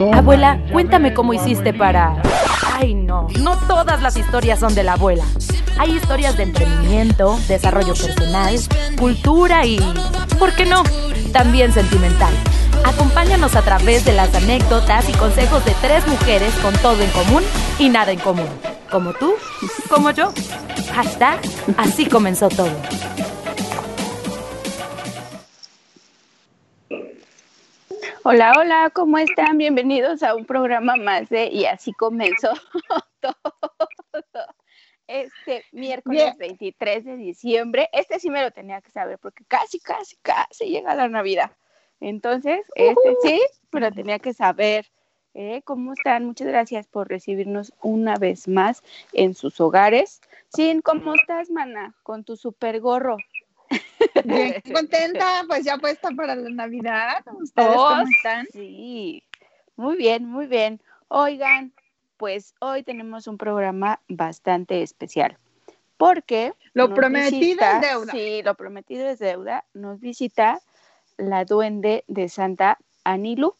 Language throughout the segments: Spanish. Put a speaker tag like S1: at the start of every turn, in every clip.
S1: Abuela, cuéntame cómo hiciste para... Ay, no, no todas las historias son de la abuela. Hay historias de emprendimiento, desarrollo personal, cultura y, ¿por qué no? También sentimental. Acompáñanos a través de las anécdotas y consejos de tres mujeres con todo en común y nada en común. Como tú, como yo. Hasta así comenzó todo.
S2: Hola, hola, ¿cómo están? Bienvenidos a un programa más de Y así comenzó todo. Este miércoles 23 de diciembre. Este sí me lo tenía que saber porque casi, casi, casi llega la Navidad. Entonces, este sí, pero tenía que saber. ¿eh? ¿Cómo están? Muchas gracias por recibirnos una vez más en sus hogares. Sin, ¿cómo estás, mana? Con tu super gorro.
S3: Bien contenta, pues ya puesta para la Navidad. ¿Ustedes cómo oh, están?
S2: Sí, muy bien, muy bien. Oigan, pues hoy tenemos un programa bastante especial. Porque
S3: lo prometido es deuda.
S2: Sí, lo prometido es deuda. Nos visita la duende de Santa Anilu.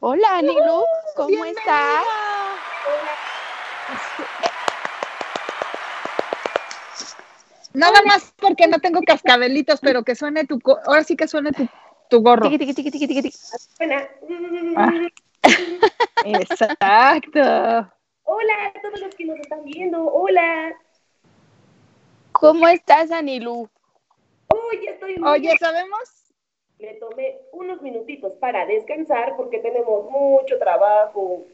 S2: Hola Anilu, ¿cómo estás?
S3: Nada más porque no tengo cascabelitos, pero que suene tu, ahora sí que suene tu, tu gorro.
S4: Ah.
S3: Exacto.
S4: Hola a todos los que nos están viendo. Hola.
S2: ¿Cómo estás, Anilu?
S4: Oye, estoy muy
S3: Oye, ¿sabemos?
S4: Me tomé unos minutitos para descansar porque tenemos mucho trabajo.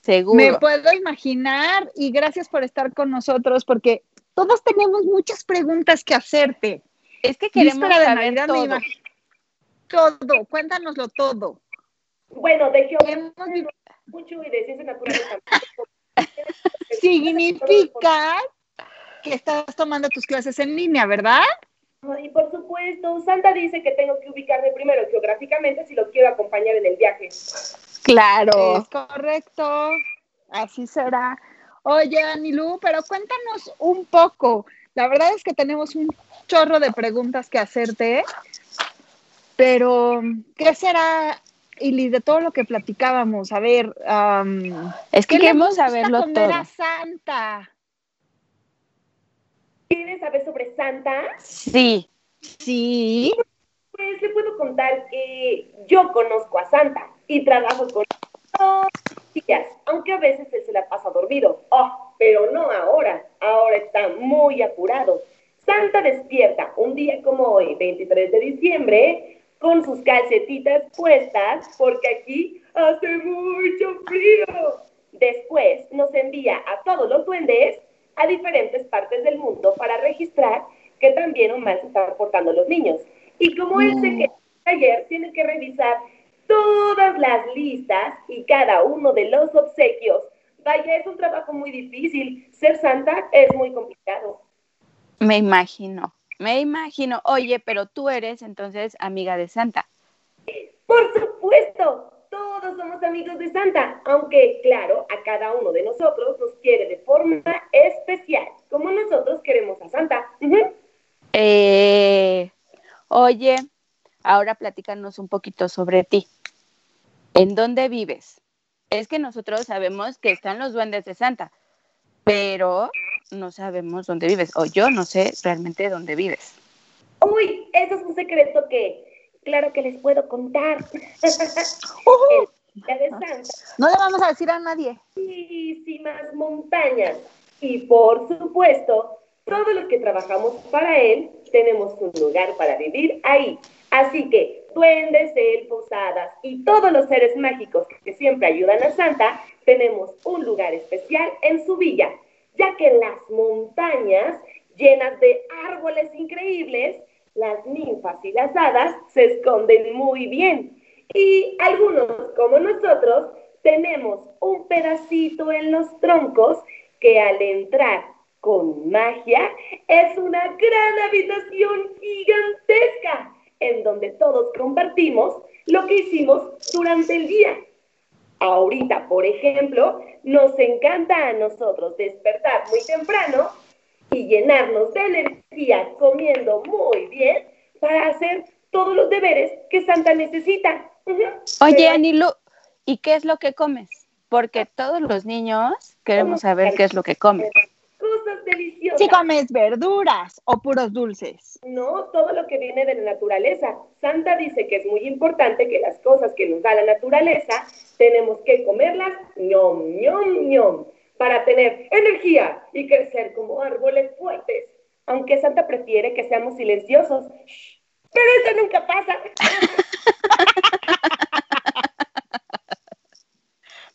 S3: Seguro. Me puedo imaginar y gracias por estar con nosotros porque todos tenemos muchas preguntas que hacerte.
S2: Es que queremos saber todo.
S3: Todo, cuéntanoslo todo.
S4: Bueno, de geografía mucho y de ciencias naturales
S3: Significa que estás tomando tus clases en línea, ¿verdad?
S4: Y por supuesto, Santa dice que tengo que ubicarme primero geográficamente si lo quiero acompañar en el viaje.
S3: Claro. Es correcto. Así será. Oye, Anilú, pero cuéntanos un poco. La verdad es que tenemos un chorro de preguntas que hacerte, pero ¿qué será, Ili, de todo lo que platicábamos? A ver,
S2: es que queremos saberlo
S3: todo. A Santa?
S4: ¿Quieres saber sobre Santa?
S2: Sí.
S3: Sí.
S4: Pues le puedo contar que yo conozco a Santa y trabajo con aunque a veces él se la pasa dormido. Oh, pero no ahora, ahora está muy apurado. Santa despierta un día como hoy, 23 de diciembre, con sus calcetitas puestas, porque aquí hace mucho frío. Después nos envía a todos los duendes a diferentes partes del mundo para registrar que también un mal se están portando los niños. Y como él se mm. quedó ayer, tiene que revisar todas las listas y cada uno de los obsequios. Vaya, es un trabajo muy difícil. Ser santa es muy complicado.
S2: Me imagino, me imagino. Oye, pero tú eres entonces amiga de Santa.
S4: Por supuesto, todos somos amigos de Santa, aunque claro, a cada uno de nosotros nos quiere de forma especial, como nosotros queremos a Santa.
S2: eh, oye, ahora platícanos un poquito sobre ti. ¿En dónde vives? Es que nosotros sabemos que están los duendes de Santa, pero no sabemos dónde vives, o yo no sé realmente dónde vives.
S4: Uy, eso es un secreto que, claro que les puedo contar. de Santa.
S3: No le vamos a decir a nadie.
S4: Muchísimas montañas. Y por supuesto, todos los que trabajamos para él tenemos un lugar para vivir ahí. Así que duendes, elfos, hadas y todos los seres mágicos que siempre ayudan a Santa, tenemos un lugar especial en su villa, ya que en las montañas llenas de árboles increíbles, las ninfas y las hadas se esconden muy bien. Y algunos, como nosotros, tenemos un pedacito en los troncos que al entrar con magia es una gran habitación gigantesca en donde todos compartimos lo que hicimos durante el día. Ahorita, por ejemplo, nos encanta a nosotros despertar muy temprano y llenarnos de energía comiendo muy bien para hacer todos los deberes que Santa necesita.
S2: Oye, Anilu, ¿y qué es lo que comes? Porque todos los niños queremos saber qué es lo que comen.
S4: Cosas deliciosas.
S3: Si comes verduras o puros dulces.
S4: No, todo lo que viene de la naturaleza. Santa dice que es muy importante que las cosas que nos da la naturaleza tenemos que comerlas ñom, ñom, ñom, para tener energía y crecer como árboles fuertes. Aunque Santa prefiere que seamos silenciosos. pero eso nunca pasa.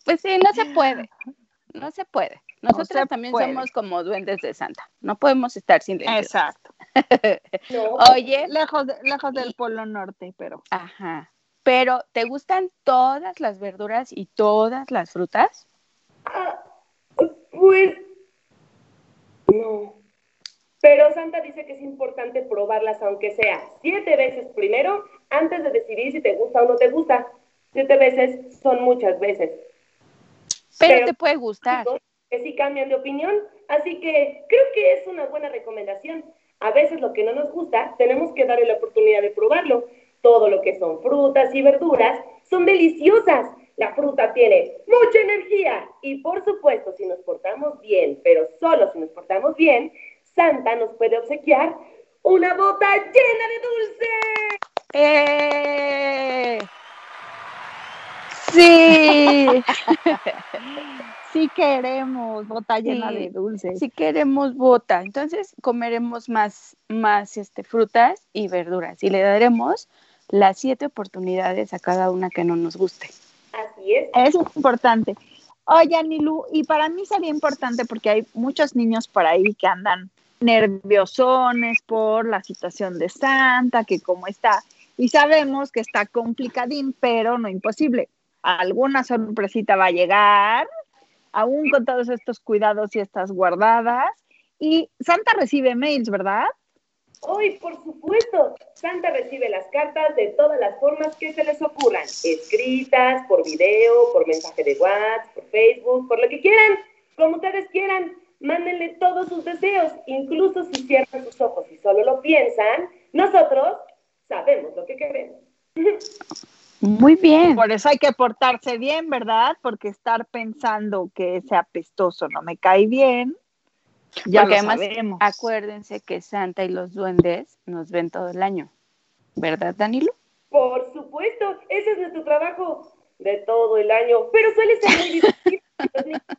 S2: Pues sí, no se puede. No se puede. Nosotros también somos como duendes de Santa. No podemos estar sin
S3: Exacto. Oye. Lejos, lejos del Polo Norte, pero.
S2: Ajá. Pero, ¿te gustan todas las verduras y todas las frutas?
S4: Ah, pues. No. Pero Santa dice que es importante probarlas, aunque sea siete veces primero, antes de decidir si te gusta o no te gusta. Siete veces son muchas veces.
S2: Pero, te puede gustar.
S4: Que sí cambian de opinión. Así que creo que es una buena recomendación. A veces lo que no nos gusta, tenemos que darle la oportunidad de probarlo. Todo lo que son frutas y verduras son deliciosas. La fruta tiene mucha energía y por supuesto si nos portamos bien, pero solo si nos portamos bien, Santa nos puede obsequiar una bota llena de dulce.
S2: ¡Eh! Sí.
S3: sí queremos bota llena de dulces.
S2: Sí queremos bota. Entonces comeremos más, más este, frutas y verduras y le daremos las siete oportunidades a cada una que no nos guste.
S4: Así es.
S3: Es importante. Oye, Anilu, y para mí sería importante porque hay muchos niños por ahí que andan nerviosones por la situación de Santa, que cómo está. Y sabemos que está complicadín, pero no imposible alguna sorpresita va a llegar, aún con todos estos cuidados y estas guardadas. Y Santa recibe mails, ¿verdad?
S4: Hoy, por supuesto, Santa recibe las cartas de todas las formas que se les ocurran, escritas, por video, por mensaje de WhatsApp, por Facebook, por lo que quieran, como ustedes quieran. Mándenle todos sus deseos, incluso si cierran sus ojos y solo lo piensan, nosotros sabemos lo que queremos.
S2: Muy bien.
S3: Por eso hay que portarse bien, ¿verdad? Porque estar pensando que ese apestoso no me cae bien, ya lo además, sabemos.
S2: Acuérdense que Santa y los duendes nos ven todo el año, ¿verdad, Danilo?
S4: Por supuesto, ese es nuestro trabajo de todo el año, pero suele ser muy difícil.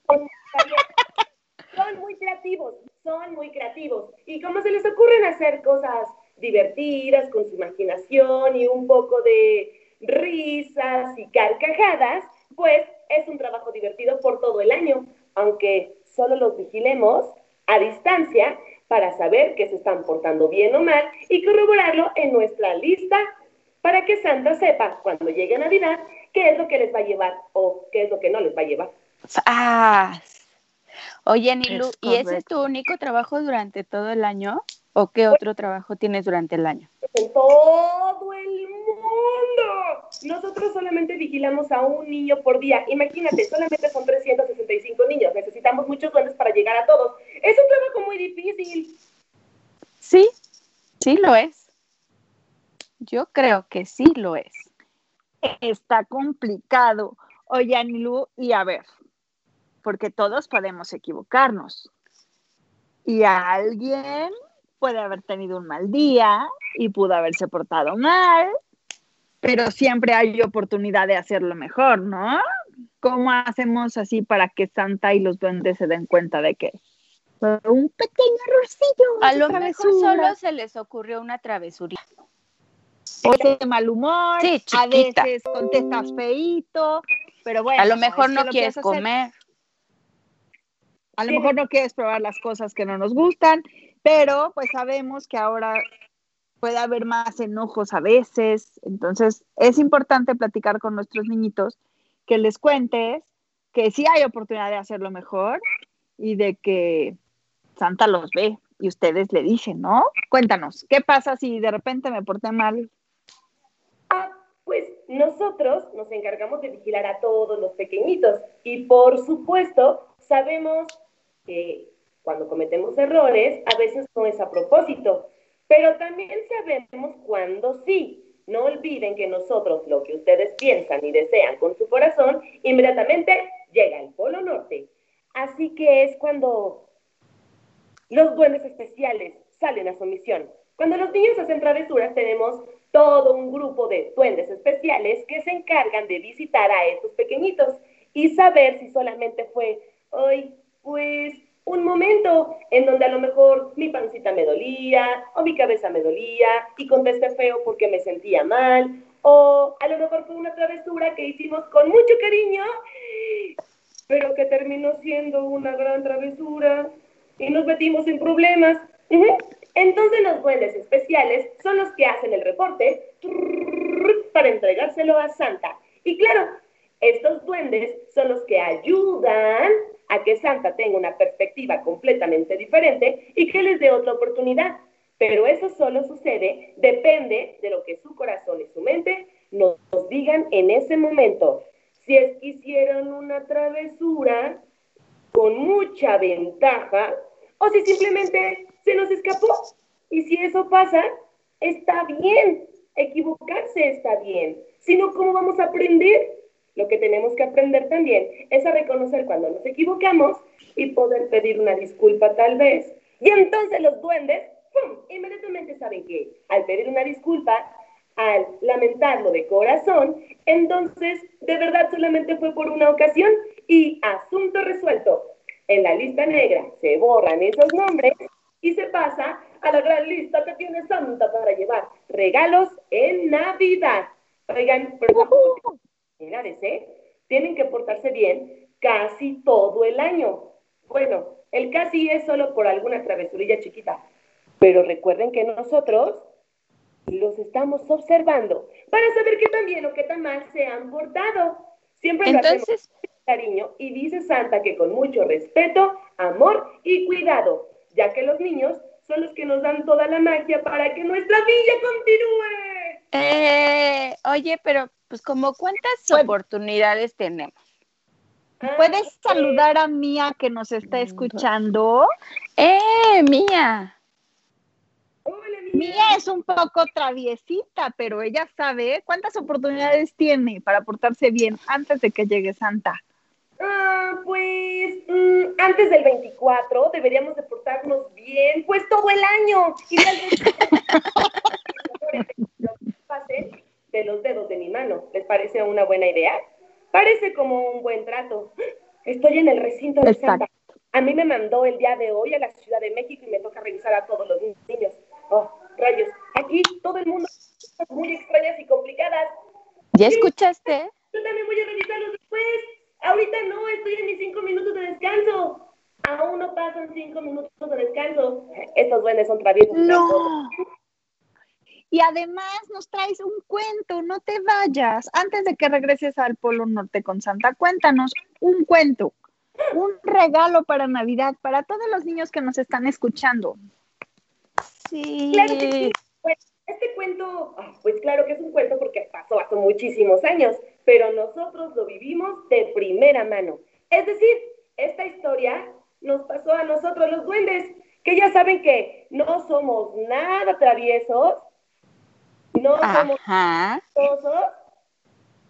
S4: son muy creativos, son muy creativos. Y como se les ocurren hacer cosas divertidas con su imaginación y un poco de risas y carcajadas, pues es un trabajo divertido por todo el año, aunque solo los vigilemos a distancia para saber que se están portando bien o mal y corroborarlo en nuestra lista para que Santa sepa cuando llegue Navidad qué es lo que les va a llevar o qué es lo que no les va a llevar.
S2: Ah, oye, Nilu, ¿y ese es tu único trabajo durante todo el año? ¿O qué otro trabajo tienes durante el año?
S4: En todo el mundo. Nosotros solamente vigilamos a un niño por día. Imagínate, solamente son 365 niños. Necesitamos muchos duendes para llegar a todos. Es un trabajo muy difícil.
S2: Sí, sí lo es. Yo creo que sí lo es.
S3: Está complicado. Oye, Anilu, y a ver, porque todos podemos equivocarnos. Y a alguien puede haber tenido un mal día y pudo haberse portado mal, pero siempre hay oportunidad de hacerlo mejor, ¿no? ¿Cómo hacemos así para que Santa y los duendes se den cuenta de que un pequeño errorcillo?
S2: A lo mejor solo se les ocurrió una travesuría.
S3: O de mal humor, a veces contestas feito, pero bueno.
S2: A lo mejor no quieres comer.
S3: A lo mejor no quieres probar las cosas que no nos gustan pero pues sabemos que ahora puede haber más enojos a veces, entonces es importante platicar con nuestros niñitos, que les cuentes que sí hay oportunidad de hacerlo mejor y de que Santa los ve y ustedes le dicen, ¿no? Cuéntanos, ¿qué pasa si de repente me porté mal?
S4: Ah, pues nosotros nos encargamos de vigilar a todos los pequeñitos y por supuesto sabemos que cuando cometemos errores, a veces no es a propósito, pero también sabemos cuando sí. no olviden que nosotros lo que ustedes piensan y desean con su corazón, inmediatamente llega al Polo Norte. Así que es cuando los duendes especiales salen a su misión. Cuando los niños hacen travesuras, tenemos todo un grupo de duendes especiales que se encargan de visitar a estos pequeñitos y saber si solamente fue, hoy, pues, un momento en donde a lo mejor mi pancita me dolía o mi cabeza me dolía y contesté feo porque me sentía mal o a lo mejor fue una travesura que hicimos con mucho cariño pero que terminó siendo una gran travesura y nos metimos en problemas. Entonces los duendes especiales son los que hacen el reporte para entregárselo a Santa. Y claro, estos duendes son los que ayudan a que Santa tenga una perspectiva completamente diferente y que les dé otra oportunidad. Pero eso solo sucede, depende de lo que su corazón y su mente nos digan en ese momento. Si es que hicieron una travesura con mucha ventaja o si simplemente se nos escapó. Y si eso pasa, está bien, equivocarse está bien, sino cómo vamos a aprender. Lo que tenemos que aprender también es a reconocer cuando nos equivocamos y poder pedir una disculpa tal vez. Y entonces los duendes, ¡pum!, inmediatamente saben que al pedir una disculpa, al lamentarlo de corazón, entonces de verdad solamente fue por una ocasión y asunto resuelto. En la lista negra se borran esos nombres y se pasa a la gran lista que tiene Santa para llevar regalos en Navidad. Oigan, pero ¿eh? tienen que portarse bien casi todo el año. Bueno, el casi es solo por alguna travesurilla chiquita, pero recuerden que nosotros los estamos observando para saber qué tan bien o qué tan mal se han portado. Siempre Entonces... cariño y dice Santa que con mucho respeto, amor y cuidado, ya que los niños son los que nos dan toda la magia para que nuestra villa continúe.
S2: Eh, oye, pero pues como cuántas oportunidades tenemos.
S3: Ah, ¿Puedes saludar a Mía que nos está escuchando?
S2: ¡Eh, Mía!
S3: Mía es un poco traviesita, pero ella sabe cuántas oportunidades tiene para portarse bien antes de que llegue Santa.
S4: Ah, pues mm, antes del 24 deberíamos de portarnos bien, pues todo el año. Y de los dedos de mi mano. ¿Les parece una buena idea? Parece como un buen trato. Estoy en el recinto de Santa. A mí me mandó el día de hoy a la Ciudad de México y me toca revisar a todos los niños. Oh, rayos. Aquí todo el mundo muy extrañas y complicadas.
S2: ¿Ya escuchaste?
S4: Yo también voy a revisarlos después. Ahorita no, estoy en mis cinco minutos de descanso. Aún no pasan cinco minutos de descanso. Estos duendes son traviesos.
S3: No. Y además nos traes un cuento, no te vayas. Antes de que regreses al Polo Norte con Santa, cuéntanos un cuento, un regalo para Navidad, para todos los niños que nos están escuchando.
S4: Sí. Claro que sí. Pues, este cuento, ah, pues claro que es un cuento porque pasó hace muchísimos años, pero nosotros lo vivimos de primera mano. Es decir, esta historia nos pasó a nosotros los duendes, que ya saben que no somos nada traviesos, no somos chistosos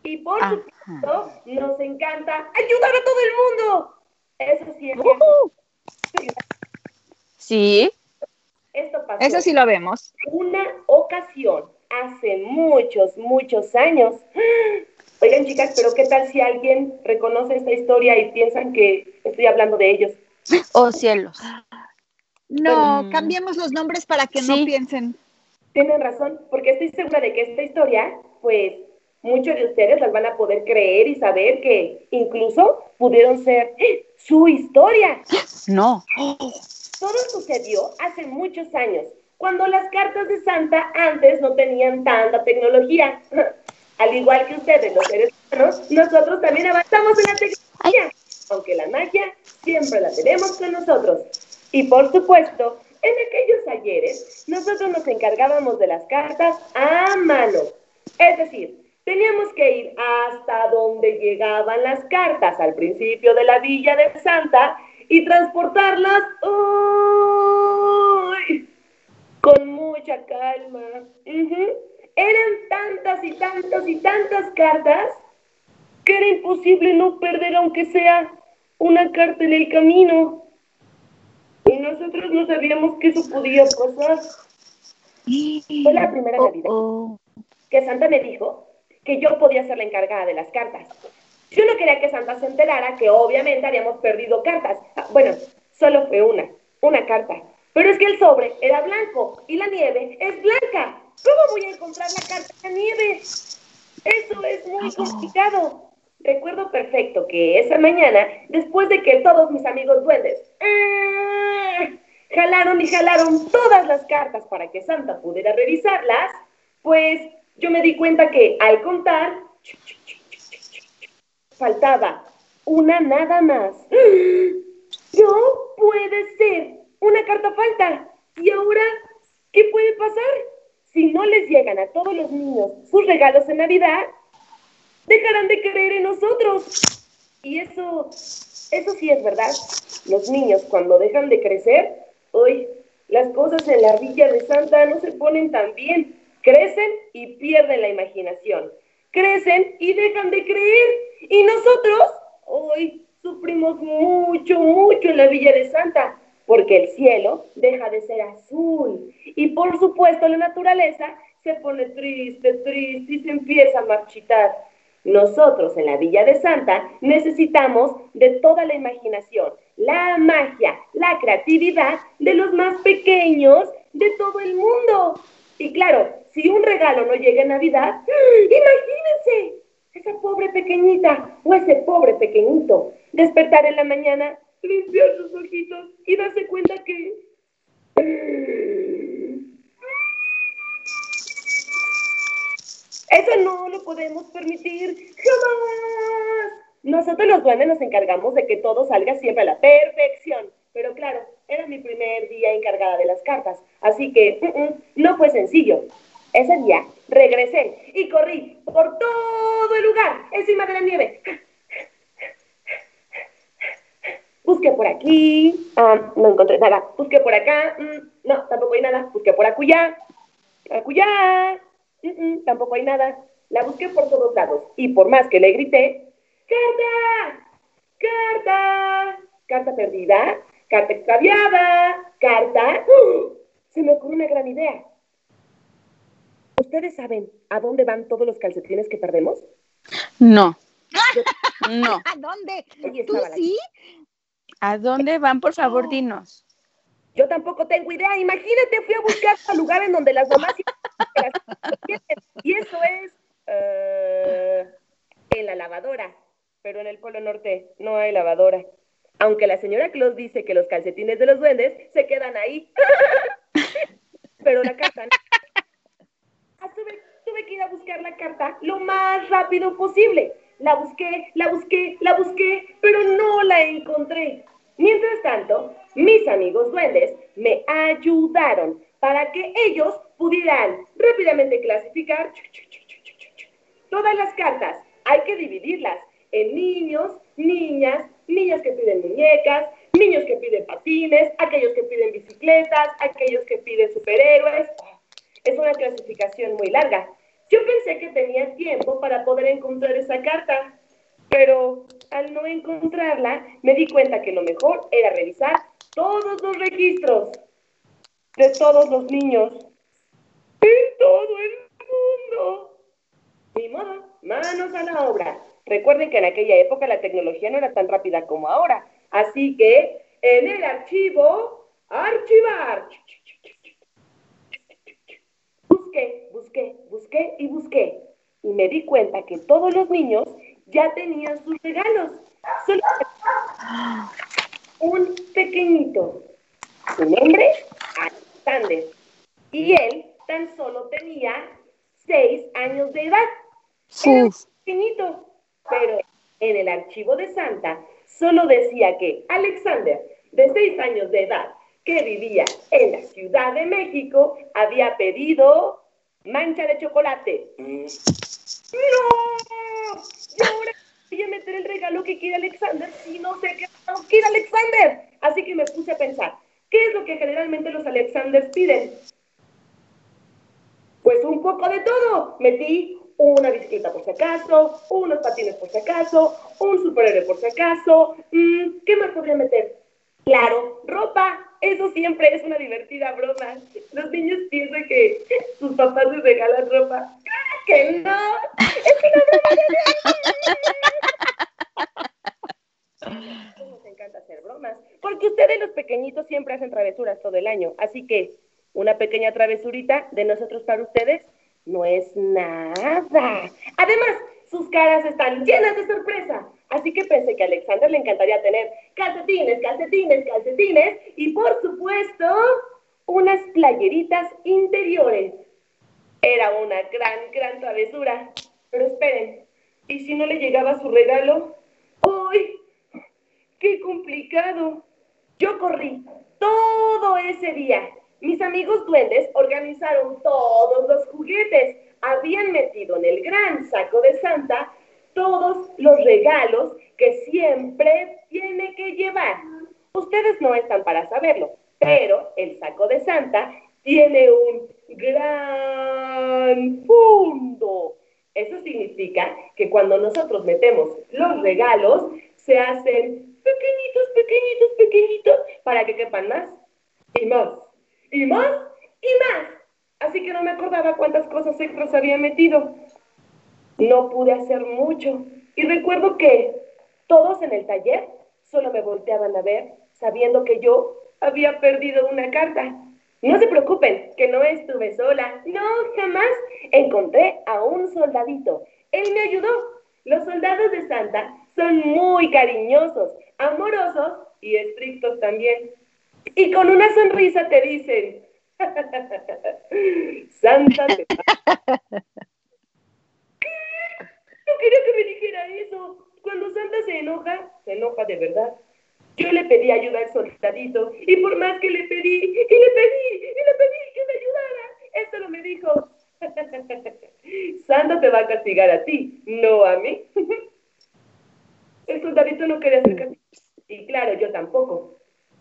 S4: y por supuesto nos encanta ayudar a todo el mundo. Eso sí es
S2: Sí.
S3: Esto pasó. Eso sí lo vemos.
S4: Una ocasión, hace muchos, muchos años. Oigan, chicas, pero ¿qué tal si alguien reconoce esta historia y piensan que estoy hablando de ellos?
S2: Oh, cielos.
S3: No, cambiemos los nombres para que no piensen.
S4: Tienen razón, porque estoy segura de que esta historia, pues muchos de ustedes las van a poder creer y saber que incluso pudieron ser su historia.
S2: No.
S4: Todo sucedió hace muchos años, cuando las cartas de Santa antes no tenían tanta tecnología. Al igual que ustedes, los seres humanos, nosotros también avanzamos en la tecnología, aunque la magia siempre la tenemos con nosotros. Y por supuesto, en aquellos ayeres, nosotros nos encargábamos de las cartas a mano. Es decir, teníamos que ir hasta donde llegaban las cartas al principio de la villa de Santa y transportarlas con mucha calma. Eran tantas y tantas y tantas cartas que era imposible no perder aunque sea una carta en el camino. Y nosotros no sabíamos que eso podía pasar. Fue la primera Navidad que Santa me dijo que yo podía ser la encargada de las cartas. Yo no quería que Santa se enterara que obviamente habíamos perdido cartas. Ah, bueno, solo fue una, una carta. Pero es que el sobre era blanco y la nieve es blanca. ¿Cómo voy a encontrar la carta de la nieve? Eso es muy complicado. Recuerdo perfecto que esa mañana, después de que todos mis amigos duendes ¡ah! jalaron y jalaron todas las cartas para que Santa pudiera revisarlas, pues yo me di cuenta que al contar faltaba una nada más. No puede ser, una carta falta. ¿Y ahora qué puede pasar? Si no les llegan a todos los niños sus regalos en Navidad, dejarán de creer en nosotros. Y eso, eso sí es verdad. Los niños cuando dejan de crecer, hoy las cosas en la Villa de Santa no se ponen tan bien. Crecen y pierden la imaginación. Crecen y dejan de creer. Y nosotros hoy sufrimos mucho, mucho en la Villa de Santa, porque el cielo deja de ser azul. Y por supuesto la naturaleza se pone triste, triste y se empieza a marchitar. Nosotros en la Villa de Santa necesitamos de toda la imaginación, la magia, la creatividad de los más pequeños de todo el mundo. Y claro, si un regalo no llega en Navidad, imagínense, esa pobre pequeñita o ese pobre pequeñito despertar en la mañana, limpiar sus ojitos y darse cuenta que... Eso no lo podemos permitir jamás. Nosotros los duendes nos encargamos de que todo salga siempre a la perfección. Pero claro, era mi primer día encargada de las cartas, así que mm, mm, no fue sencillo. Ese día regresé y corrí por todo el lugar, encima de la nieve. Busqué por aquí, ah, no encontré nada. Busqué por acá, mm, no, tampoco hay nada. Busqué por acullá, acullá, tampoco hay nada. La busqué por todos lados y por más que le grité, ¡Carta! ¡Carta! ¿Carta perdida? carta extraviada, carta. ¡uh! Se me ocurre una gran idea. ¿Ustedes saben a dónde van todos los calcetines que perdemos?
S2: No. no.
S3: ¿A dónde?
S2: ¿Tú sí? ¿A dónde van? Por favor, dinos.
S4: Yo tampoco tengo idea. Imagínate, fui a buscar a lugar en donde las mamás y eso es uh, en la lavadora. Pero en el Polo Norte no hay lavadora. Aunque la señora Claus dice que los calcetines de los duendes se quedan ahí. Pero la carta ah, Tuve, que ir a buscar la carta lo más rápido posible. La busqué, la busqué, la busqué, pero no la encontré. Mientras tanto, mis amigos duendes me ayudaron para que ellos pudieran rápidamente clasificar todas las cartas. Hay que dividirlas en niños, niñas, niñas que piden muñecas, niños que piden patines, aquellos que piden bicicletas, aquellos que piden superhéroes. Es una clasificación muy larga. Yo pensé que tenía tiempo para poder encontrar esa carta, pero al no encontrarla me di cuenta que lo mejor era revisar todos los registros de todos los niños en todo el mundo. Ni modo, manos a la obra. Recuerden que en aquella época la tecnología no era tan rápida como ahora. Así que en el archivo, archivar. Busqué, busqué, busqué y busqué. Y me di cuenta que todos los niños ya tenían sus regalos. Un pequeñito. Su nombre, Alexander. Y él tan solo tenía seis años de edad. Era un pequeñito pero en el archivo de Santa solo decía que Alexander, de seis años de edad, que vivía en la Ciudad de México, había pedido mancha de chocolate. ¡No! Y ahora voy a regalo que quiere Alexander si no sé qué quiere Alexander. Así que me puse a pensar, ¿qué es lo que generalmente los Alexanders piden? Pues un poco de todo. Metí una bicicleta por si acaso, unos patines por si acaso, un superhéroe por si acaso. Mm, ¿Qué más podría meter? Claro, ropa. Eso siempre es una divertida broma. Los niños piensan que sus papás les regalan ropa. ¡Claro que no! ¡Es una broma! Nos encanta hacer bromas. Porque ustedes los pequeñitos siempre hacen travesuras todo el año. Así que una pequeña travesurita de nosotros para ustedes no es nada. Además, sus caras están llenas de sorpresa. Así que pensé que a Alexander le encantaría tener calcetines, calcetines, calcetines y por supuesto unas playeritas interiores. Era una gran, gran travesura. Pero esperen, ¿y si no le llegaba su regalo? ¡Uy! ¡Qué complicado! Yo corrí todo ese día mis amigos duendes organizaron todos los juguetes. Habían metido en el gran saco de Santa todos los regalos que siempre tiene que llevar. Ustedes no están para saberlo, pero el saco de Santa tiene un gran fondo. Eso significa que cuando nosotros metemos los regalos, se hacen pequeñitos, pequeñitos, pequeñitos, para que quepan más y más y más y más. Así que no me acordaba cuántas cosas extras había metido. No pude hacer mucho. Y recuerdo que todos en el taller solo me volteaban a ver, sabiendo que yo había perdido una carta. No se preocupen, que no estuve sola. No, jamás. Encontré a un soldadito. Él me ayudó. Los soldados de Santa son muy cariñosos, amorosos y estrictos también. Y con una sonrisa te dicen, Santa ¿Qué? No quería que me dijera eso. Cuando Santa se enoja, se enoja de verdad. Yo le pedí ayuda al soldadito y por más que le pedí, y le pedí, y le pedí que me ayudara, esto no me dijo. Santa te va a castigar a ti, no a mí. El soldadito no quería hacer Y claro, yo tampoco.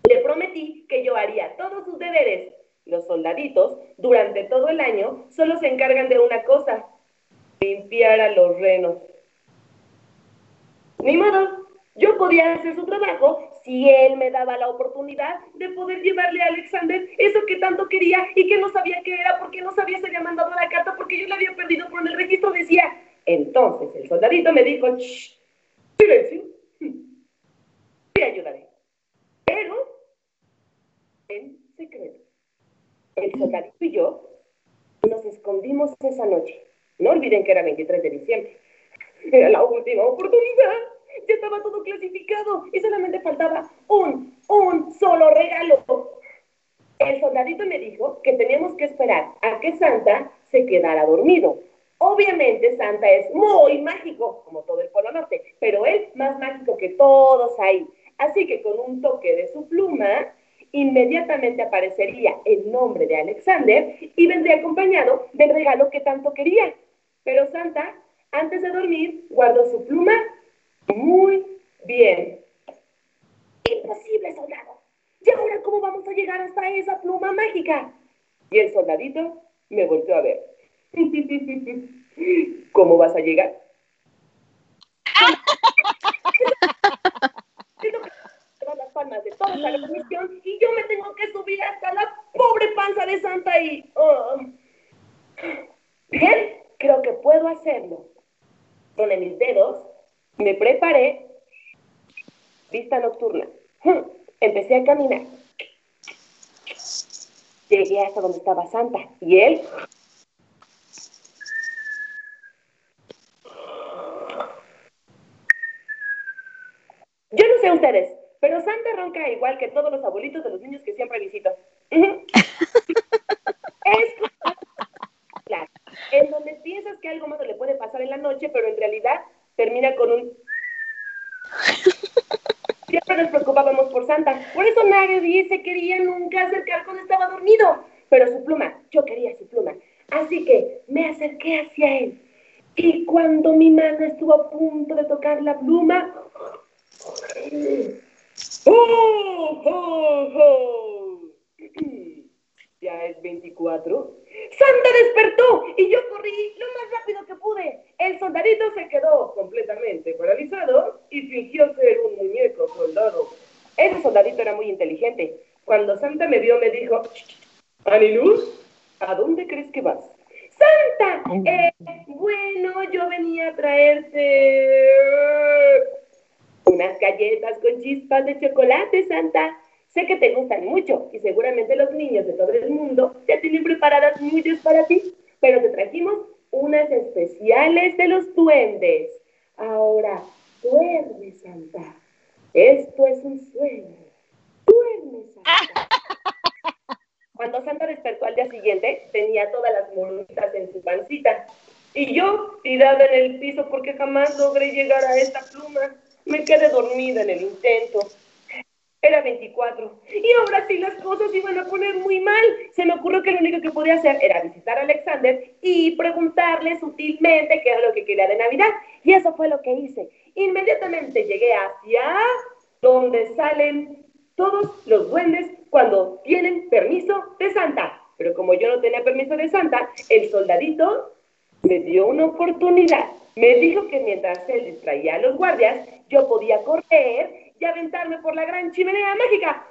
S4: Le prometí que yo haría todos sus deberes. Los soldaditos, durante todo el año, solo se encargan de una cosa, limpiar a los renos. Ni modo, yo podía hacer su trabajo si él me daba la oportunidad de poder llevarle a Alexander eso que tanto quería y que no sabía qué era, porque no sabía si había mandado la carta, porque yo la había perdido por el registro decía. Entonces el soldadito me dijo, Shh, silencio, te ayudaré. Pero en secreto. El soldadito y yo nos escondimos esa noche. No olviden que era 23 de diciembre. Era la última oportunidad. Ya estaba todo clasificado y solamente faltaba un, un solo regalo. El soldadito me dijo que teníamos que esperar a que Santa se quedara dormido. Obviamente Santa es muy mágico, como todo el Polo Norte, pero es más mágico que todos ahí. Así que con un toque de su pluma, inmediatamente aparecería el nombre de Alexander y vendría acompañado del regalo que tanto quería. Pero Santa, antes de dormir, guardó su pluma muy bien. Imposible, soldado. ¿Y ahora cómo vamos a llegar hasta esa pluma mágica? Y el soldadito me volteó a ver. ¿Cómo vas a llegar? las palmas de toda la comisión y yo me tengo que subir hasta la pobre panza de Santa y... Oh. Bien, creo que puedo hacerlo. Con mis dedos me preparé. Vista nocturna. Empecé a caminar. Llegué hasta donde estaba Santa y él Pero Santa ronca igual que todos los abuelitos de los niños que siempre visito. es claro, en donde piensas que algo malo le puede pasar en la noche, pero en realidad termina con un... Siempre nos preocupábamos por Santa. Por eso nadie se quería nunca acercar cuando estaba dormido. Pero su pluma, yo quería su pluma. Así que me acerqué hacia él. Y cuando mi mano estuvo a punto de tocar la pluma, ¡Oh, oh, oh! ya es 24. Santa despertó y yo corrí lo más rápido que pude. El soldadito se quedó completamente paralizado y fingió ser un muñeco soldado. Ese soldadito era muy inteligente. Cuando Santa me vio, me dijo, Aniluz, ¿a dónde crees que vas? Santa, eh, bueno, yo venía a traerte unas galletas con chispas de chocolate, Santa. Sé que te gustan mucho y seguramente los niños de todo el mundo ya tienen preparadas muchas para ti, pero te trajimos unas especiales de los duendes. Ahora, duerme, Santa. Esto es un sueño. Duerme, Santa. Cuando Santa despertó al día siguiente, tenía todas las monitas en su pancita. Y yo, tirada en el piso porque jamás logré llegar a esta pluma, me quedé dormida en el intento. Era 24. Y ahora sí las cosas iban a poner muy mal. Se me ocurrió que lo único que podía hacer era visitar a Alexander y preguntarle sutilmente qué era lo que quería de Navidad. Y eso fue lo que hice. Inmediatamente llegué hacia donde salen todos los duendes cuando tienen permiso de Santa. Pero como yo no tenía permiso de Santa, el soldadito me dio una oportunidad. Me dijo que mientras él distraía a los guardias, yo podía correr y aventarme por la gran chimenea mágica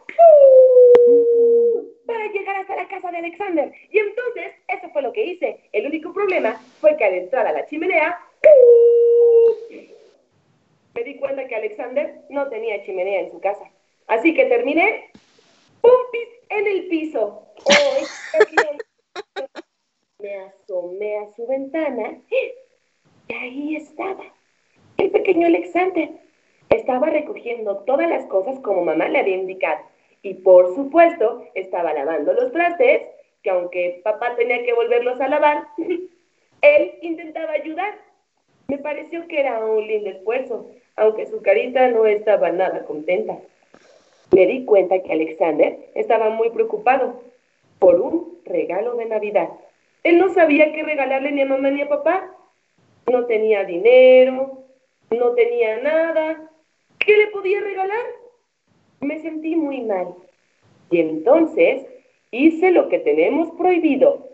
S4: para llegar hasta la casa de Alexander. Y entonces, eso fue lo que hice. El único problema fue que al entrar a la chimenea, me di cuenta que Alexander no tenía chimenea en su casa. Así que terminé ¡Pumpis! en el piso. Me asomé a su ventana y ahí estaba el pequeño Alexander. Estaba recogiendo todas las cosas como mamá le había indicado. Y por supuesto, estaba lavando los trastes, que aunque papá tenía que volverlos a lavar, él intentaba ayudar. Me pareció que era un lindo esfuerzo, aunque su carita no estaba nada contenta. Me di cuenta que Alexander estaba muy preocupado por un regalo de Navidad. Él no sabía qué regalarle ni a mamá ni a papá. No tenía dinero, no tenía nada. ¿Qué le podía regalar? Me sentí muy mal. Y entonces hice lo que tenemos prohibido,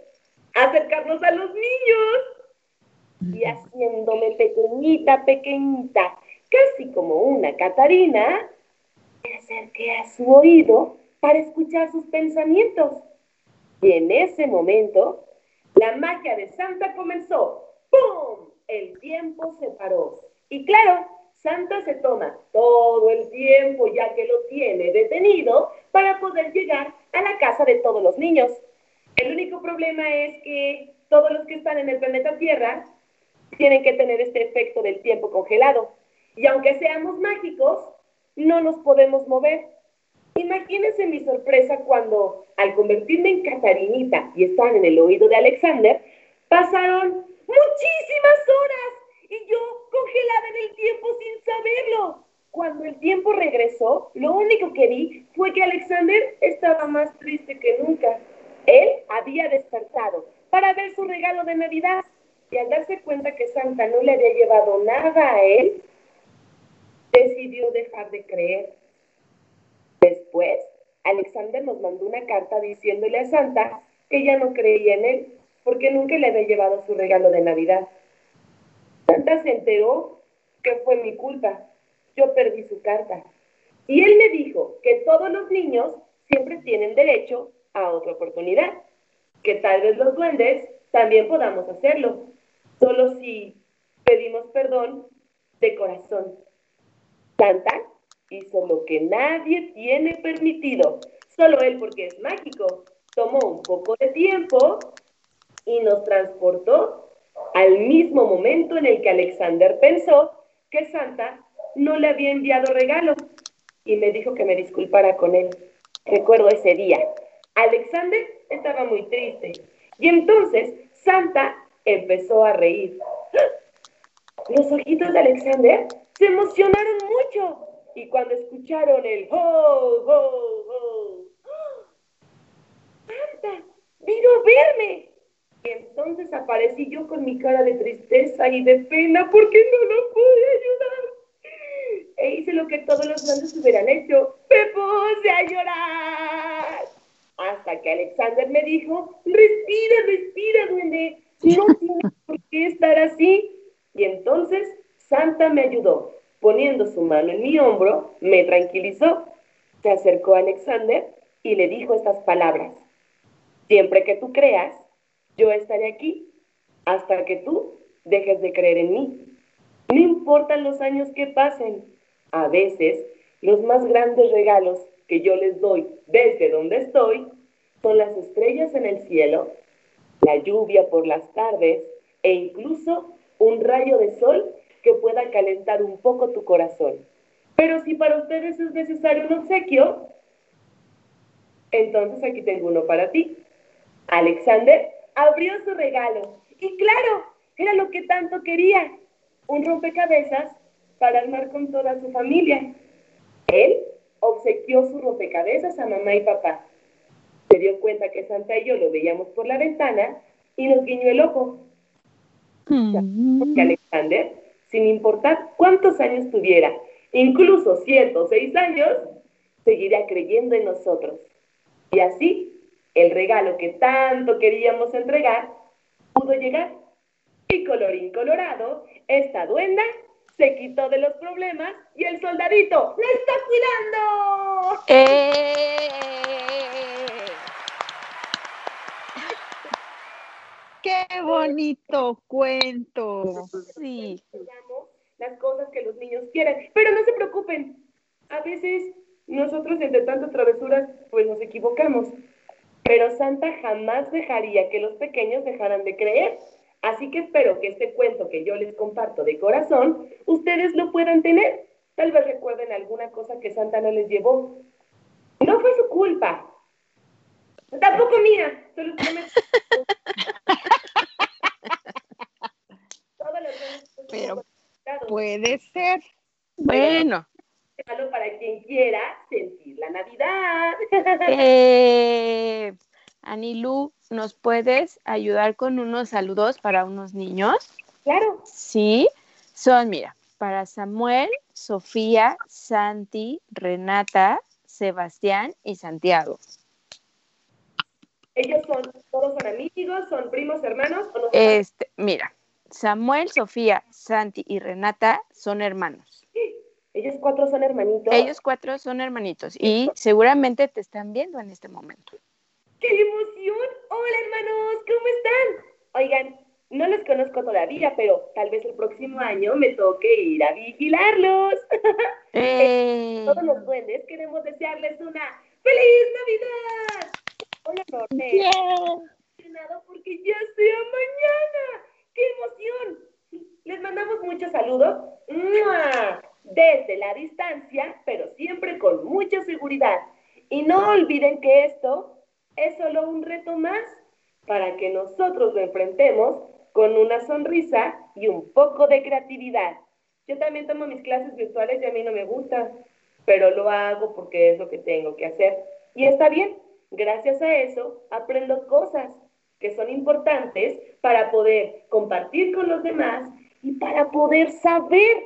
S4: acercarnos a los niños. Y haciéndome pequeñita, pequeñita, casi como una Catarina, me acerqué a su oído para escuchar sus pensamientos. Y en ese momento, la magia de Santa comenzó. ¡Pum! El tiempo se paró. Y claro, Santa se toma todo el tiempo, ya que lo tiene detenido, para poder llegar a la casa de todos los niños. El único problema es que todos los que están en el planeta Tierra tienen que tener este efecto del tiempo congelado. Y aunque seamos mágicos, no nos podemos mover. Imagínense mi sorpresa cuando, al convertirme en Catarinita y estar en el oído de Alexander, pasaron muchísimas horas y yo congelada en el tiempo sin saberlo. Cuando el tiempo regresó, lo único que vi fue que Alexander estaba más triste que nunca. Él había despertado para ver su regalo de Navidad y al darse cuenta que Santa no le había llevado nada a él, decidió dejar de creer. Después, Alexander nos mandó una carta diciéndole a Santa que ya no creía en él porque nunca le había llevado su regalo de Navidad. Santa se enteró que fue mi culpa. Yo perdí su carta. Y él me dijo que todos los niños siempre tienen derecho a otra oportunidad. Que tal vez los duendes también podamos hacerlo. Solo si pedimos perdón de corazón. Santa hizo lo que nadie tiene permitido. Solo él, porque es mágico, tomó un poco de tiempo y nos transportó al mismo momento en el que Alexander pensó que Santa no le había enviado regalo y me dijo que me disculpara con él. Recuerdo ese día. Alexander estaba muy triste y entonces Santa empezó a reír. Los ojitos de Alexander se emocionaron mucho y cuando escucharon el ho, ho, ho, ¡Santa! ¡Vino a verme! Y entonces aparecí yo con mi cara de tristeza y de pena porque no lo pude ayudar. E hice lo que todos los grandes hubieran hecho. ¡Me puse a llorar! Hasta que Alexander me dijo, respira, respira, duende, no tienes por qué estar así. Y entonces Santa me ayudó, poniendo su mano en mi hombro, me tranquilizó. Se acercó a Alexander y le dijo estas palabras. Siempre que tú creas, yo estaré aquí hasta que tú dejes de creer en mí. No importan los años que pasen. A veces, los más grandes regalos que yo les doy desde donde estoy son las estrellas en el cielo, la lluvia por las tardes e incluso un rayo de sol que pueda calentar un poco tu corazón. Pero si para ustedes es necesario un obsequio, entonces aquí tengo uno para ti. Alexander abrió su regalo y claro, era lo que tanto quería, un rompecabezas para armar con toda su familia. Él obsequió su rompecabezas a mamá y papá. Se dio cuenta que Santa y yo lo veíamos por la ventana y nos guiñó el ojo. Mm. Porque Alexander, sin importar cuántos años tuviera, incluso siete o seis años, seguiría creyendo en nosotros. Y así, el regalo que tanto queríamos entregar pudo llegar. Y colorín colorado, esta duenda se quitó de los problemas y el soldadito ¡la está cuidando! ¡Eh!
S3: ¡Qué bonito cuento!
S4: Sí. Las cosas que los niños quieren. Pero no se preocupen. A veces nosotros entre tantas travesuras pues nos equivocamos. Pero Santa jamás dejaría que los pequeños dejaran de creer. Así que espero que este cuento que yo les comparto de corazón, ustedes lo puedan tener. Tal vez recuerden alguna cosa que Santa no les llevó. No fue su culpa. Tampoco mía. Solo
S3: Pero puede ser.
S2: Bueno.
S4: Para quien quiera sentir la Navidad.
S2: Eh, Anilu, ¿nos puedes ayudar con unos saludos para unos niños?
S4: Claro.
S2: Sí, son, mira, para Samuel, Sofía, Santi, Renata, Sebastián y Santiago.
S4: ¿Ellos son, todos son amigos, son primos, hermanos? O no
S2: este, mira, Samuel, Sofía, Santi y Renata son hermanos.
S4: ¿Ellos cuatro son hermanitos?
S2: Ellos cuatro son hermanitos y seguramente te están viendo en este momento.
S4: ¡Qué emoción! Hola hermanos, ¿cómo están? Oigan, no los conozco todavía, pero tal vez el próximo año me toque ir a vigilarlos. Eh. Todos los duendes queremos desearles una ¡Feliz Navidad! Hola, Norte. Yeah. Porque ya sea mañana. ¡Qué emoción! Les mandamos muchos saludos desde la distancia, pero siempre con mucha seguridad. Y no olviden que esto es solo un reto más para que nosotros lo enfrentemos con una sonrisa y un poco de creatividad. Yo también tomo mis clases virtuales y a mí no me gusta, pero lo hago porque es lo que tengo que hacer. Y está bien, gracias a eso aprendo cosas que son importantes para poder compartir con los demás y para poder saber.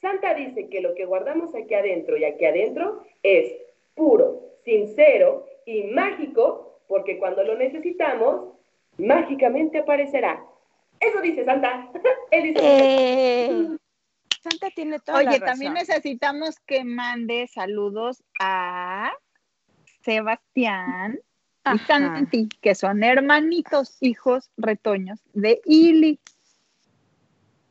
S4: Santa dice que lo que guardamos aquí adentro y aquí adentro es puro, sincero y mágico porque cuando lo necesitamos, mágicamente aparecerá. Eso dice Santa.
S2: Eh, Santa tiene toda
S3: Oye, también necesitamos que mande saludos a Sebastián y Santi, que son hermanitos, hijos retoños de Ili.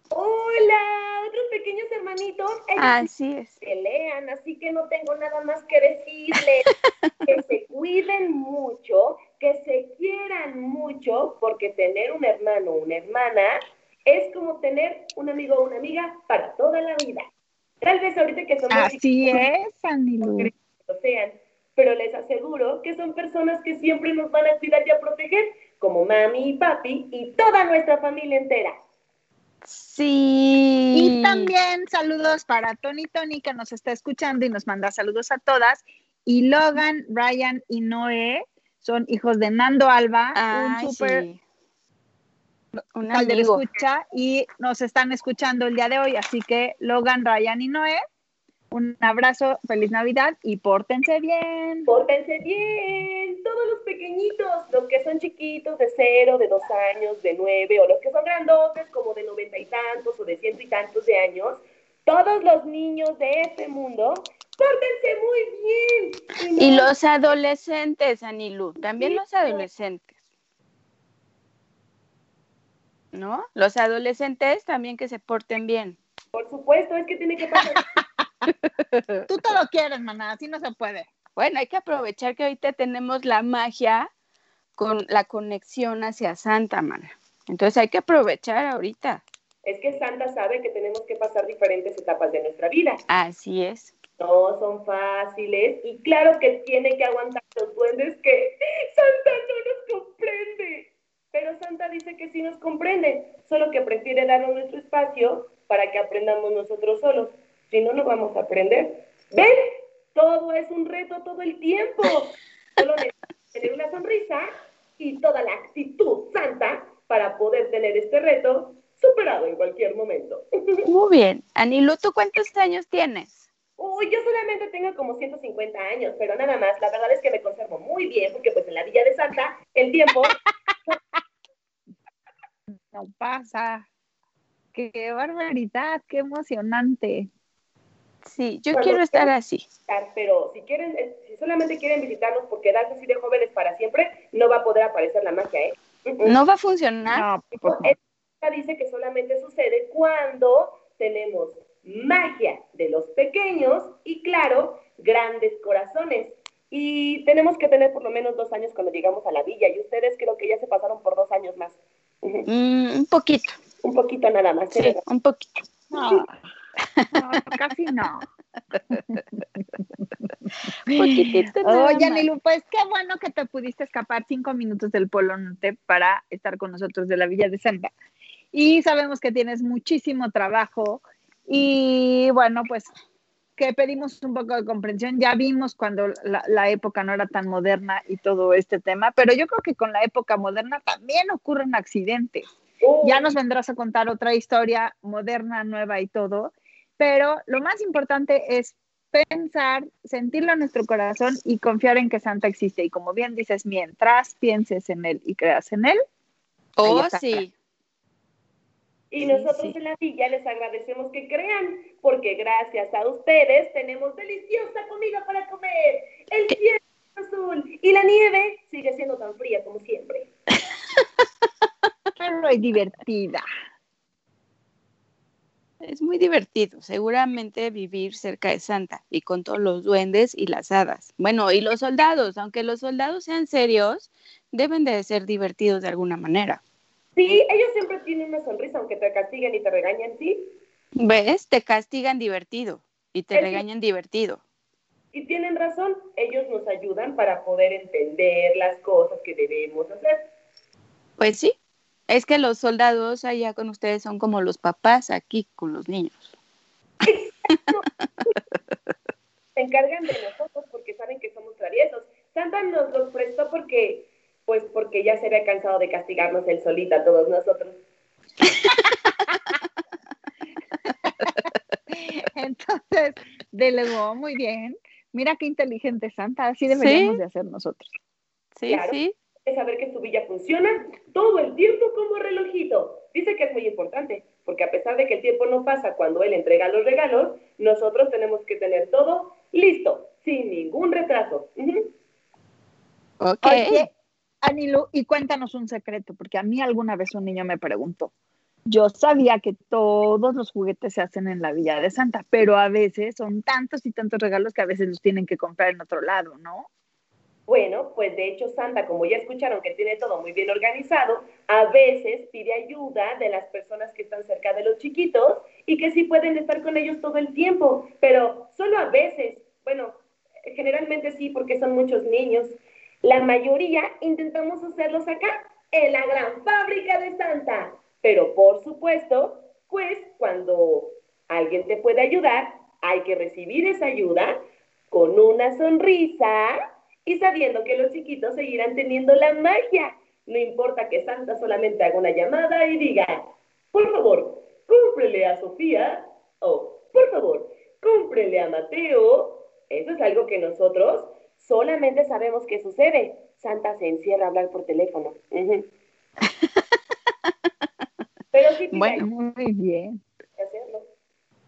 S4: Hola, otros pequeños hermanitos.
S2: Así es.
S4: Pelean, así que no tengo nada más que decirles. que se cuiden mucho, que se quieran mucho, porque tener un hermano o una hermana es como tener un amigo o una amiga para toda la vida. Tal vez ahorita que somos...
S3: Así es, Anilu.
S4: sean, pero les aseguro que son personas que siempre nos van a cuidar y a proteger, como mami y papi y toda nuestra familia entera.
S2: Sí.
S3: Y también saludos para Tony Tony que nos está escuchando y nos manda saludos a todas. Y Logan, Ryan y Noé son hijos de Nando Alba, un súper sí. un escucha y nos están escuchando el día de hoy. Así que Logan, Ryan y Noé, Un abrazo, feliz Navidad y pórtense bien.
S4: Pórtense bien, todos los pequeñitos, los que son chiquitos de cero, de dos años, de nueve, o los que son grandotes como de noventa y tantos o de ciento y tantos de años, todos los niños de este mundo, pórtense muy
S2: bien. Y, los adolescentes, Anilu, también los adolescentes. ¿No? Los adolescentes también que se porten bien.
S4: Por supuesto, es que tiene que pasar.
S3: Tú te lo quieres, maná, así no se puede.
S2: Bueno, hay que aprovechar que ahorita tenemos la magia con la conexión hacia Santa, mana. Entonces hay que aprovechar ahorita.
S4: Es que Santa sabe que tenemos que pasar diferentes etapas de nuestra vida.
S2: Así es.
S4: No son fáciles y claro que tiene que aguantar los duendes que Santa no nos comprende. Pero Santa dice que sí nos comprende, solo que prefiere darnos nuestro espacio para que aprendamos nosotros solos. Si no, no vamos a aprender. ¿Ven? Todo es un reto todo el tiempo. Solo necesitamos tener una sonrisa y toda la actitud santa para poder tener este reto superado en cualquier momento.
S2: Muy bien. Anilu, ¿tú cuántos años tienes?
S4: Uy, yo solamente tengo como 150 años, pero nada más. La verdad es que me conservo muy bien porque pues en la Villa de Santa el tiempo...
S3: no pasa. Qué barbaridad, qué emocionante.
S2: Sí, yo quiero estar así.
S4: Pero si quieren, eh, si solamente quieren visitarnos por quedarse así de jóvenes para siempre, no va a poder aparecer la magia, ¿eh?
S2: No va a funcionar. No,
S4: dice que solamente sucede cuando tenemos magia de los pequeños y, claro, grandes corazones. Y tenemos que tener por lo menos dos años cuando llegamos a la villa. Y ustedes creo que ya se pasaron por dos años más.
S2: Mm, un poquito.
S4: Un poquito nada más.
S2: Sí, un poquito.
S3: No. casi no. Oye, Nilu, pues qué bueno que te pudiste escapar cinco minutos del Polo Norte para estar con nosotros de la Villa de Santa. Y sabemos que tienes muchísimo trabajo y bueno, pues que pedimos un poco de comprensión. Ya vimos cuando la, la, época no era tan moderna y todo este tema, pero yo creo que con la época moderna también ocurren accidentes. Ya nos vendrás a contar otra historia moderna, nueva y todo, pero lo más importante es pensar, sentirlo en nuestro corazón y confiar en que Santa existe. Y como bien dices, mientras pienses en él y creas en él.
S2: Oh, sí.
S4: Y nosotros en la villa les agradecemos que crean, porque gracias a ustedes tenemos deliciosa comida para comer. El cielo azul y la nieve sigue siendo tan fría como siempre.
S3: Pero es divertida
S2: es muy divertido, seguramente vivir cerca de Santa y con todos los duendes y las hadas. Bueno, y los soldados, aunque los soldados sean serios, deben de ser divertidos de alguna manera.
S4: Sí, ellos siempre tienen una sonrisa, aunque te castiguen y te regañan, ¿sí?
S2: ¿Ves? Te castigan divertido y te regañan divertido.
S4: Y tienen razón, ellos nos ayudan para poder entender las cosas que debemos hacer.
S2: Pues sí, es que los soldados allá con ustedes son como los papás aquí con los niños.
S4: Se encargan de nosotros porque saben que somos traviesos. Santa nos los prestó porque, pues porque ya se había cansado de castigarnos él solita a todos nosotros.
S3: Entonces, delegó muy bien. Mira qué inteligente Santa, así deberíamos de hacer nosotros.
S2: Sí, sí
S4: saber que su villa funciona todo el tiempo como relojito. Dice que es muy importante, porque a pesar de que el tiempo no pasa cuando él entrega los regalos, nosotros tenemos que tener todo listo, sin ningún retraso.
S3: Ok. Anilu, y cuéntanos un secreto, porque a mí alguna vez un niño me preguntó. Yo sabía que todos los juguetes se hacen en la Villa de Santa, pero a veces son tantos y tantos regalos que a veces los tienen que comprar en otro lado, ¿no?
S4: Bueno, pues de hecho Santa, como ya escucharon que tiene todo muy bien organizado, a veces pide ayuda de las personas que están cerca de los chiquitos y que sí pueden estar con ellos todo el tiempo, pero solo a veces, bueno, generalmente sí porque son muchos niños. La mayoría intentamos hacerlos acá, en la gran fábrica de Santa, pero por supuesto, pues cuando alguien te puede ayudar, hay que recibir esa ayuda con una sonrisa y sabiendo que los chiquitos seguirán teniendo la magia. No importa que Santa solamente haga una llamada y diga, por favor, cúmplele a Sofía, o por favor, cómprele a Mateo. Eso es algo que nosotros solamente sabemos que sucede. Santa se encierra a hablar por teléfono. Pero sí,
S3: bueno, muy bien.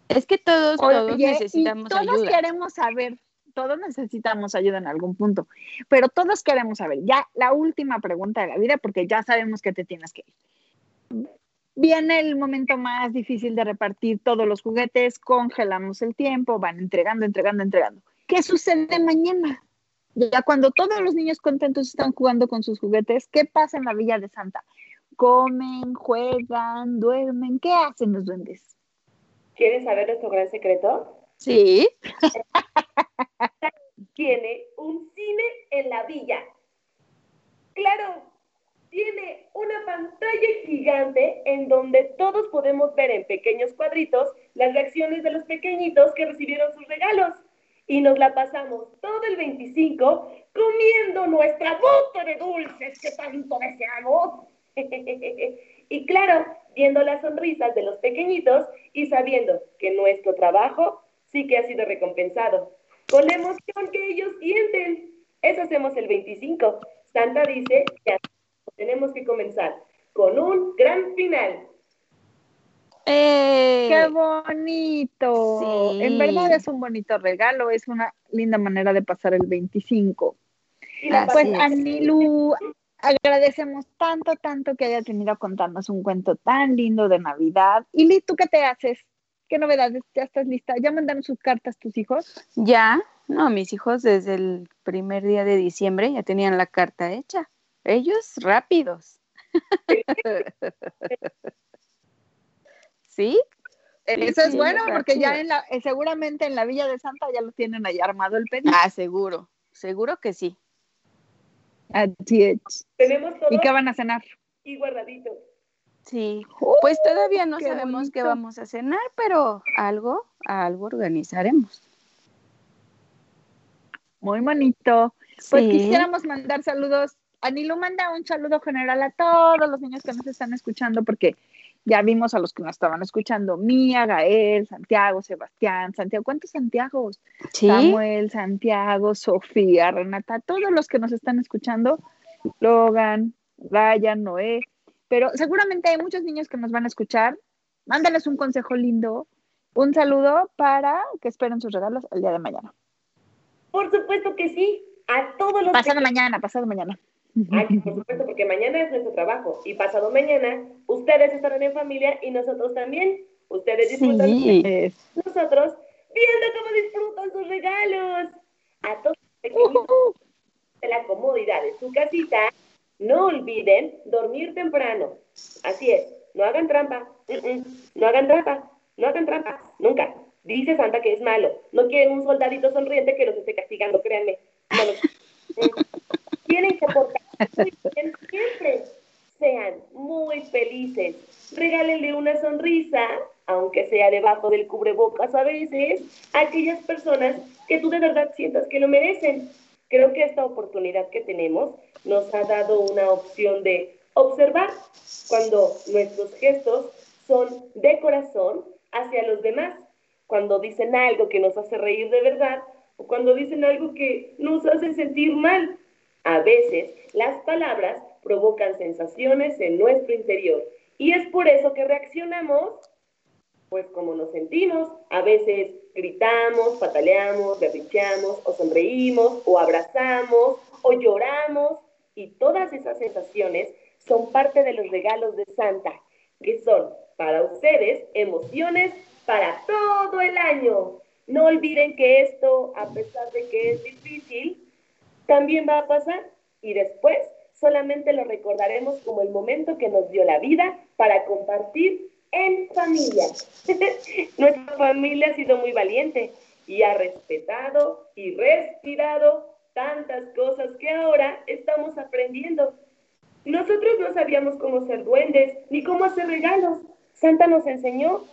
S2: Es que todos, todos necesitamos
S3: todos queremos saber, todos necesitamos ayuda en algún punto, pero todos queremos saber, ya la última pregunta de la vida, porque ya sabemos que te tienes que ir. Viene el momento más difícil de repartir todos los juguetes, congelamos el tiempo, van entregando, entregando, entregando. ¿Qué sucede mañana? Ya cuando todos los niños contentos están jugando con sus juguetes, ¿qué pasa en la Villa de Santa? Comen, juegan, duermen, ¿qué hacen los duendes?
S4: ¿Quieren saber nuestro gran secreto?
S2: Sí.
S4: Tiene un cine en la villa. Claro, tiene una pantalla gigante en donde todos podemos ver en pequeños cuadritos las reacciones de los pequeñitos que recibieron sus regalos. Y nos la pasamos todo el 25 comiendo nuestra bota de dulces que tanto deseamos. y claro, viendo las sonrisas de los pequeñitos y sabiendo que nuestro trabajo sí que ha sido recompensado. Con la emoción que ellos sienten. Eso hacemos el 25. Santa dice que tenemos que comenzar con un gran final.
S3: ¡Eh! ¡Qué bonito! En verdad es un bonito regalo, es una linda manera de pasar el 25. Pues Anilu, agradecemos tanto, tanto que haya tenido a contarnos un cuento tan lindo de Navidad. Y Liz, ¿tú qué te haces? ¿Qué novedades? ¿Ya estás lista? ¿Ya mandaron sus cartas tus hijos?
S2: Ya, no, mis hijos desde el primer día de diciembre ya tenían la carta hecha. Ellos rápidos. ¿Sí?
S3: Eso es bueno porque ya en la, eh, seguramente en la Villa de Santa ya lo tienen ahí armado el pedido.
S2: Ah, seguro, seguro que sí.
S4: Tenemos
S3: ¿Y qué van a cenar?
S4: Y guardadito.
S2: Sí, pues todavía no sabemos qué vamos a cenar, pero algo, algo organizaremos.
S3: Muy bonito. Pues quisiéramos mandar saludos. Anilu manda un saludo general a todos los niños que nos están escuchando, porque ya vimos a los que nos estaban escuchando, Mía, Gael, Santiago, Sebastián, Santiago, ¿cuántos Santiagos? Samuel, Santiago, Sofía, Renata, todos los que nos están escuchando, Logan, Ryan, Noé, pero seguramente hay muchos niños que nos van a escuchar. Mándales un consejo lindo, un saludo para que esperen sus regalos el día de mañana.
S4: Por supuesto que sí, a todos los
S3: Pasado mañana, pasado mañana
S4: por supuesto, porque mañana es nuestro trabajo y pasado mañana ustedes estarán en familia y nosotros también. Ustedes disfrutan, nosotros viendo cómo disfrutan sus regalos. A todos los de la comodidad de su casita, no olviden dormir temprano. Así es, no hagan trampa, no hagan trampa, no hagan trampa, nunca. Dice Santa que es malo. No quieren un soldadito sonriente que los esté castigando, créanme. tienen que portar siempre. Sean muy felices. Regálenle una sonrisa, aunque sea debajo del cubrebocas a veces, a aquellas personas que tú de verdad sientas que lo merecen. Creo que esta oportunidad que tenemos nos ha dado una opción de observar cuando nuestros gestos son de corazón hacia los demás, cuando dicen algo que nos hace reír de verdad o cuando dicen algo que nos hace sentir mal. A veces las palabras provocan sensaciones en nuestro interior y es por eso que reaccionamos pues como nos sentimos. A veces gritamos, pataleamos, berricheamos o sonreímos o abrazamos o lloramos y todas esas sensaciones son parte de los regalos de Santa, que son para ustedes emociones para todo el año. No olviden que esto, a pesar de que es difícil, también va a pasar y después solamente lo recordaremos como el momento que nos dio la vida para compartir en familia. Nuestra familia ha sido muy valiente y ha respetado y respirado tantas cosas que ahora estamos aprendiendo. Nosotros no sabíamos cómo ser duendes ni cómo hacer regalos. Santa nos enseñó.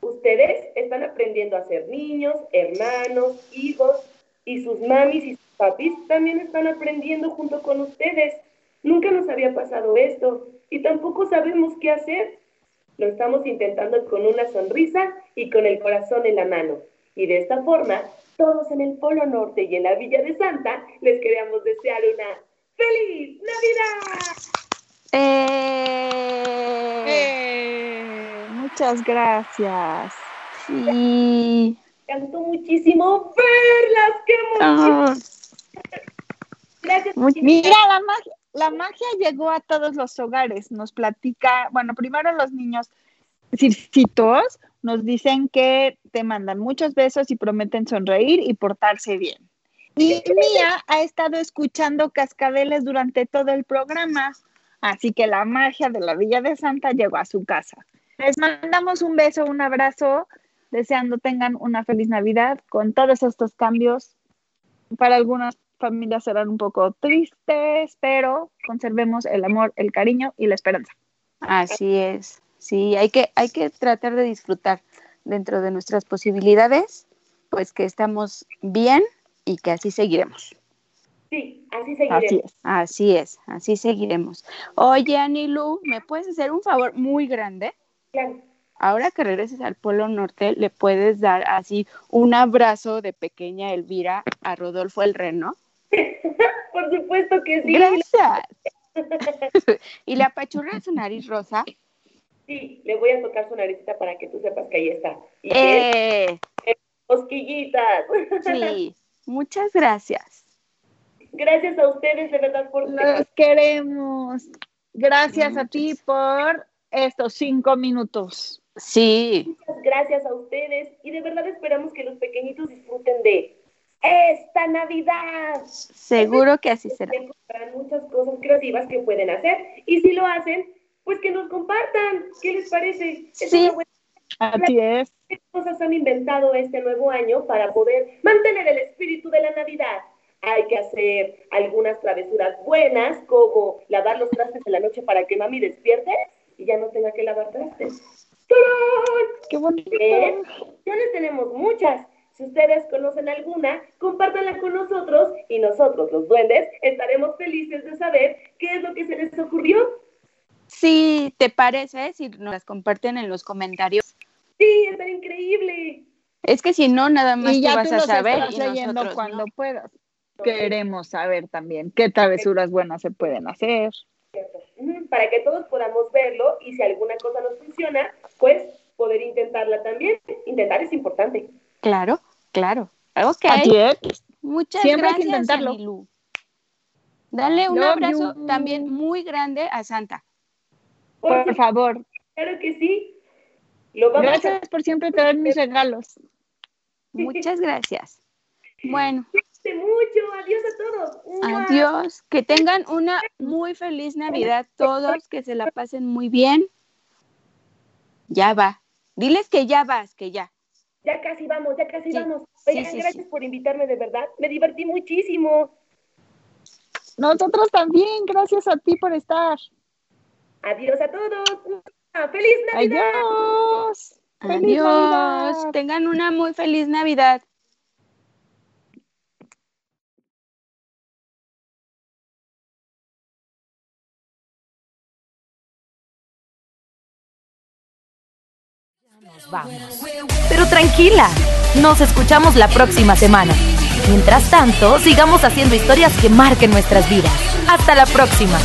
S4: Ustedes están aprendiendo a ser niños, hermanos, hijos, y sus mamis y papis también están aprendiendo junto con ustedes. Nunca nos había pasado esto y tampoco sabemos qué hacer. Lo estamos intentando con una sonrisa y con el corazón en la mano. Y de esta forma, todos en el Polo Norte y en la Villa de Santa les queríamos desear una ¡Feliz Navidad!
S2: ¡Eh!
S3: ¡Eh! Muchas gracias.
S2: Sí.
S4: Me encantó muchísimo verlas. ¡Qué emoción! Gracias.
S3: Mira, la magia, la magia llegó a todos los hogares. Nos platica, bueno, primero los niños circitos nos dicen que te mandan muchos besos y prometen sonreír y portarse bien. Y Mía ha estado escuchando cascabeles durante todo el programa, así que la magia de la Villa de Santa llegó a su casa. Les mandamos un beso, un abrazo, deseando tengan una feliz Navidad con todos estos cambios. Para algunas familias serán un poco tristes, pero conservemos el amor, el cariño y la esperanza.
S2: Así es. Sí, hay que, hay que tratar de disfrutar dentro de nuestras posibilidades, pues que estamos bien y que así seguiremos.
S4: Sí, así seguiremos.
S3: Así es.
S2: Así es, así seguiremos. Oye, Anilu, ¿me puedes hacer un favor muy grande?
S4: Claro.
S2: Ahora que regreses al Polo Norte, le puedes dar así un abrazo de pequeña Elvira a Rodolfo el Reno.
S4: Por supuesto que sí.
S2: Gracias. y le apachurra su nariz rosa.
S4: Sí, le voy a tocar su naricita para que tú sepas que ahí está. Y
S2: Eh,
S4: es cosquillitas.
S2: sí, muchas gracias.
S4: Gracias a ustedes de verdad por
S3: Los queremos. Gracias a ti por estos cinco minutos.
S2: Sí,
S4: Muchas gracias a ustedes y de verdad esperamos que los pequeñitos disfruten de esta Navidad.
S2: seguro que así será.
S4: Muchas cosas creativas que pueden hacer y si lo hacen, pues que nos compartan. ¿Qué les parece?
S2: Sí.
S3: Así es.
S4: ¿Qué cosas han inventado este nuevo año para poder mantener el espíritu de la Navidad? Hay que hacer algunas travesuras buenas, como lavar los trastes en la noche para que mami despierte y ya no tenga que lavar trastes. ¡Tarán!
S3: Qué bonito.
S4: Bien, ya les tenemos muchas. Si ustedes conocen alguna, compártanla con nosotros y nosotros, los duendes, estaremos felices de saber qué es lo que se les ocurrió.
S2: Sí, ¿te parece si nos las comparten en los comentarios?
S4: Sí, está increíble.
S2: Es que si no, nada más
S3: Y
S2: tú
S3: ya
S2: vas
S3: tú
S2: a
S3: los
S2: saber
S3: estás
S2: y
S3: leyendo
S2: nosotros
S3: cuando
S2: no.
S3: puedas. Queremos saber también qué travesuras buenas se pueden hacer.
S4: Para que todos podamos verlo y si alguna cosa nos funciona, pues poder intentarla también. Intentar es importante.
S2: Claro, claro. Ok, muchas
S3: Siempre hay que
S2: gracias,
S3: intentarlo.
S2: Anilu. Dale un
S3: Love
S2: abrazo
S3: you.
S2: también muy grande a Santa.
S4: Por
S3: Por favor.
S4: Claro que sí. Lo vamos a
S3: Gracias por siempre traer mis regalos.
S2: Muchas gracias. Bueno,
S4: mucho. Adiós a todos.
S2: Adiós. Que tengan una muy feliz Navidad todos, que se la pasen muy bien. Ya va. Diles que ya vas, que ya.
S4: Ya casi vamos, ya casi
S2: Sí,
S4: vamos.
S2: sí, sí,
S4: gracias
S2: sí.
S4: por invitarme de verdad. Me divertí muchísimo.
S3: Nosotros también. Gracias a ti por estar.
S4: Adiós a todos. ¡Feliz Navidad!
S3: Adiós. ¡Feliz
S2: Adiós.
S3: Navidad!
S2: Tengan una muy feliz Navidad.
S1: Vamos. Pero tranquila, nos escuchamos la próxima semana. Mientras tanto, sigamos haciendo historias que marquen nuestras vidas. Hasta la próxima.